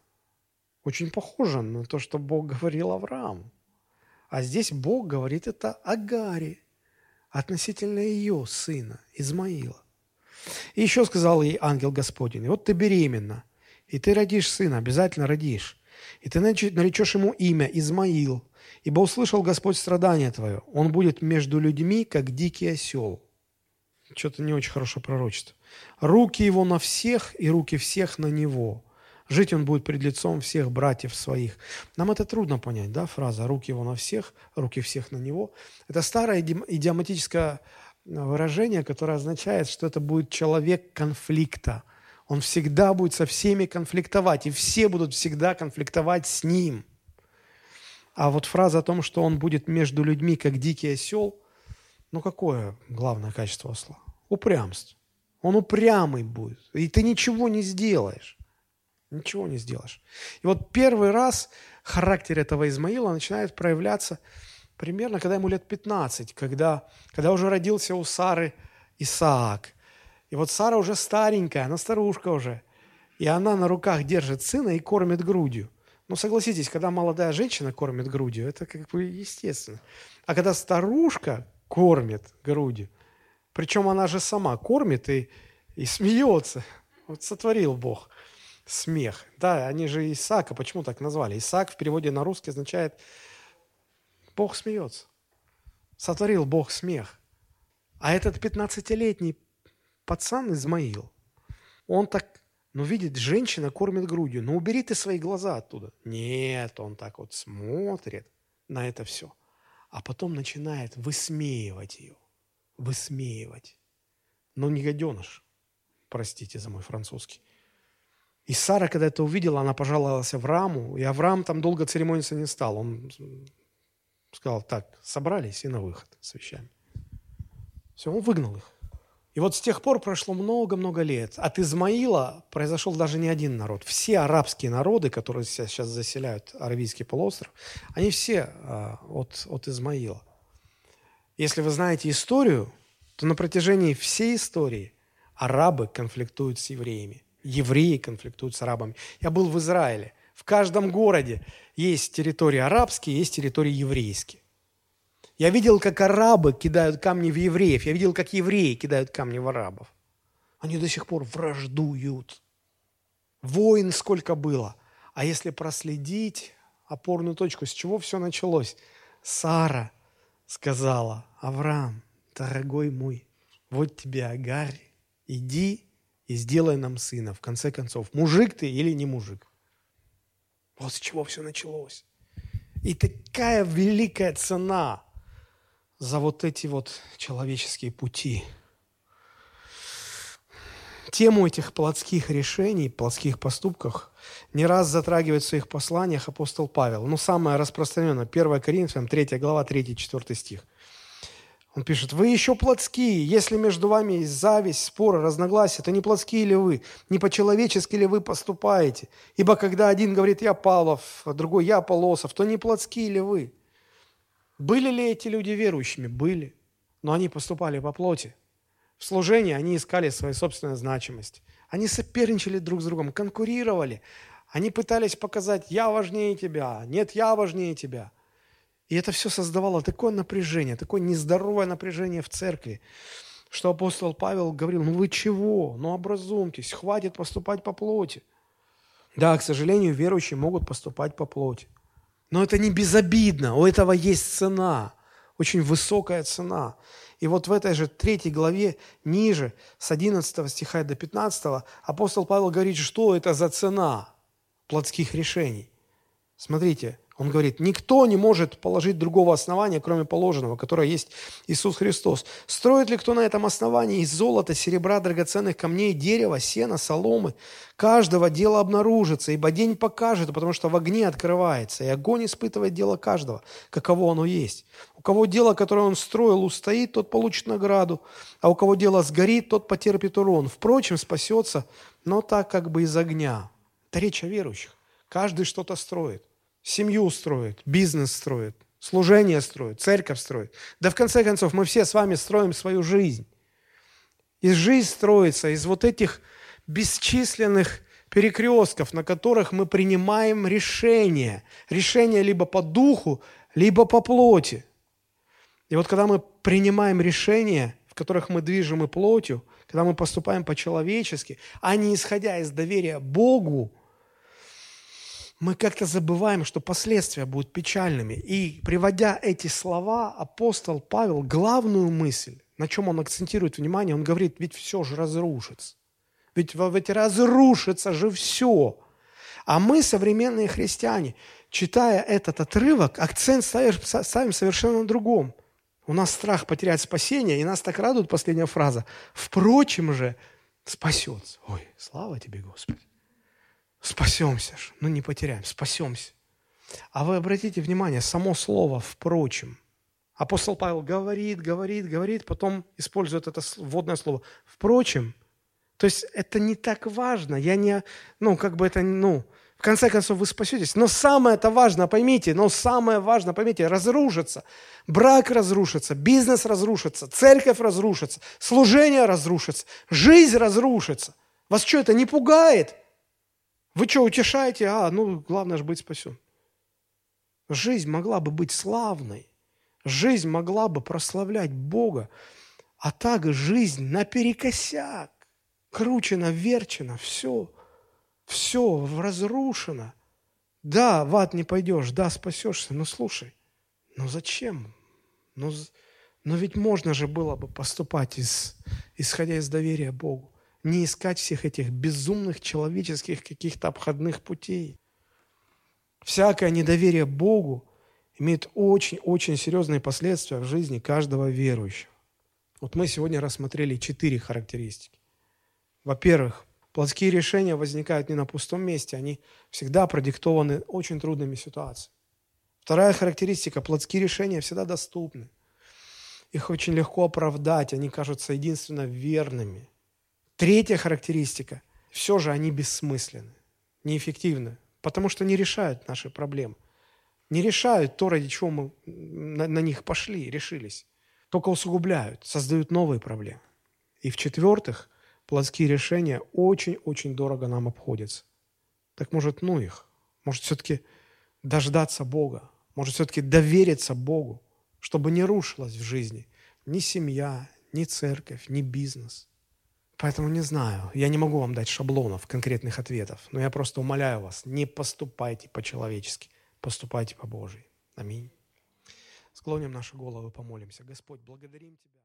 Очень похоже на то, что Бог говорил Аврааму. А здесь Бог говорит это Агаре относительно ее сына Измаила. И еще сказал ей ангел Господень, вот ты беременна, и ты родишь сына, обязательно родишь. И ты наречешь ему имя Измаил, ибо услышал Господь страдания твое. Он будет между людьми, как дикий осел. Что-то не очень хорошее пророчество. Руки его на всех и руки всех на него. Жить он будет пред лицом всех братьев своих. Нам это трудно понять, да, фраза «руки его на всех, руки всех на него». Это старое идиоматическое выражение, которое означает, что это будет человек конфликта. Он всегда будет со всеми конфликтовать, и все будут всегда конфликтовать с ним. А вот фраза о том, что он будет между людьми, как дикий осел, ну какое главное качество осла? Упрямство. Он упрямый будет. И ты ничего не сделаешь. Ничего не сделаешь. И вот первый раз характер этого Измаила начинает проявляться примерно, когда ему лет 15, когда, когда уже родился у Сары Исаак. И вот Сара уже старенькая, она старушка уже. И она на руках держит сына и кормит грудью. Ну, согласитесь, когда молодая женщина кормит грудью, это как бы естественно. А когда старушка кормит грудью, причем она же сама кормит и, и смеется. Вот сотворил Бог смех. Да, они же Исаака, почему так назвали? Исаак в переводе на русский означает Бог смеется. Сотворил Бог смех. А этот 15-летний пацан Измаил, он так, ну, видит, женщина кормит грудью. Ну, убери ты свои глаза оттуда. Нет, он так вот смотрит на это все. А потом начинает высмеивать ее высмеивать. Но не гаденыш, простите за мой французский. И Сара, когда это увидела, она пожаловалась Аврааму, и Авраам там долго церемониться не стал. Он сказал, так, собрались и на выход с вещами. Все, он выгнал их. И вот с тех пор прошло много-много лет. От Измаила произошел даже не один народ. Все арабские народы, которые сейчас заселяют Аравийский полуостров, они все а, от, от Измаила. Если вы знаете историю, то на протяжении всей истории арабы конфликтуют с евреями, евреи конфликтуют с арабами. Я был в Израиле. В каждом городе есть территории арабские, есть территории еврейские. Я видел, как арабы кидают камни в евреев. Я видел, как евреи кидают камни в арабов. Они до сих пор враждуют. Войн сколько было. А если проследить опорную точку, с чего все началось? Сара сказала, Авраам, дорогой мой, вот тебе Агарь, иди и сделай нам сына. В конце концов, мужик ты или не мужик? Вот с чего все началось. И такая великая цена за вот эти вот человеческие пути. Тему этих плотских решений, плотских поступках не раз затрагивает в своих посланиях апостол Павел. Ну, самое распространенное, 1 Коринфянам, 3 глава, 3-4 стих – он пишет, вы еще плотские, если между вами есть зависть, споры, разногласия, то не плотские ли вы, не по-человечески ли вы поступаете? Ибо когда один говорит, я Павлов, а другой, я Полосов, то не плотские ли вы? Были ли эти люди верующими? Были. Но они поступали по плоти. В служении они искали свою собственную значимость. Они соперничали друг с другом, конкурировали. Они пытались показать, я важнее тебя, нет, я важнее тебя – и это все создавало такое напряжение, такое нездоровое напряжение в церкви, что апостол Павел говорил, ну вы чего? Ну образумьтесь, хватит поступать по плоти. Да, к сожалению, верующие могут поступать по плоти. Но это не безобидно, у этого есть цена, очень высокая цена. И вот в этой же третьей главе, ниже, с 11 стиха до 15, апостол Павел говорит, что это за цена плотских решений. Смотрите, он говорит, никто не может положить другого основания, кроме положенного, которое есть Иисус Христос. Строит ли кто на этом основании из золота, серебра, драгоценных камней, дерева, сена, соломы? Каждого дело обнаружится, ибо день покажет, потому что в огне открывается, и огонь испытывает дело каждого, каково оно есть. У кого дело, которое он строил, устоит, тот получит награду, а у кого дело сгорит, тот потерпит урон. Впрочем, спасется, но так как бы из огня. Это речь о верующих. Каждый что-то строит семью строит, бизнес строит, служение строит, церковь строит. Да в конце концов мы все с вами строим свою жизнь. И жизнь строится из вот этих бесчисленных перекрестков, на которых мы принимаем решения. Решения либо по духу, либо по плоти. И вот когда мы принимаем решения, в которых мы движем и плотью, когда мы поступаем по-человечески, а не исходя из доверия Богу, мы как-то забываем, что последствия будут печальными. И приводя эти слова, апостол Павел, главную мысль, на чем он акцентирует внимание, он говорит, ведь все же разрушится. Ведь, ведь разрушится же все. А мы, современные христиане, читая этот отрывок, акцент ставим совершенно на другом. У нас страх потерять спасение, и нас так радует последняя фраза. Впрочем же, спасется. Ой, слава тебе, Господи. Спасемся же, ну не потеряем, спасемся. А вы обратите внимание, само слово «впрочем». Апостол Павел говорит, говорит, говорит, потом использует это вводное слово «впрочем». То есть это не так важно. Я не, ну, как бы это, ну, в конце концов вы спасетесь. Но самое это важно, поймите, но самое важное, поймите, разрушится. Брак разрушится, бизнес разрушится, церковь разрушится, служение разрушится, жизнь разрушится. Вас что, это не пугает? Вы что, утешаете? А, ну, главное же быть спасен. Жизнь могла бы быть славной. Жизнь могла бы прославлять Бога. А так жизнь наперекосяк. Кручено, верчено, все. Все разрушено. Да, в ад не пойдешь, да, спасешься, но слушай, ну зачем? Ну, но ведь можно же было бы поступать, из, исходя из доверия Богу не искать всех этих безумных человеческих каких-то обходных путей. Всякое недоверие Богу имеет очень-очень серьезные последствия в жизни каждого верующего. Вот мы сегодня рассмотрели четыре характеристики. Во-первых, плотские решения возникают не на пустом месте, они всегда продиктованы очень трудными ситуациями. Вторая характеристика – плотские решения всегда доступны. Их очень легко оправдать, они кажутся единственно верными – Третья характеристика. Все же они бессмысленны, неэффективны, потому что не решают наши проблемы. Не решают то, ради чего мы на, на них пошли, решились. Только усугубляют, создают новые проблемы. И в-четвертых, плотские решения очень-очень дорого нам обходятся. Так может, ну их? Может, все-таки дождаться Бога? Может, все-таки довериться Богу, чтобы не рушилась в жизни ни семья, ни церковь, ни бизнес – Поэтому не знаю. Я не могу вам дать шаблонов, конкретных ответов. Но я просто умоляю вас, не поступайте по-человечески, поступайте по-божьи. Аминь. Склоним наши головы, помолимся. Господь, благодарим Тебя.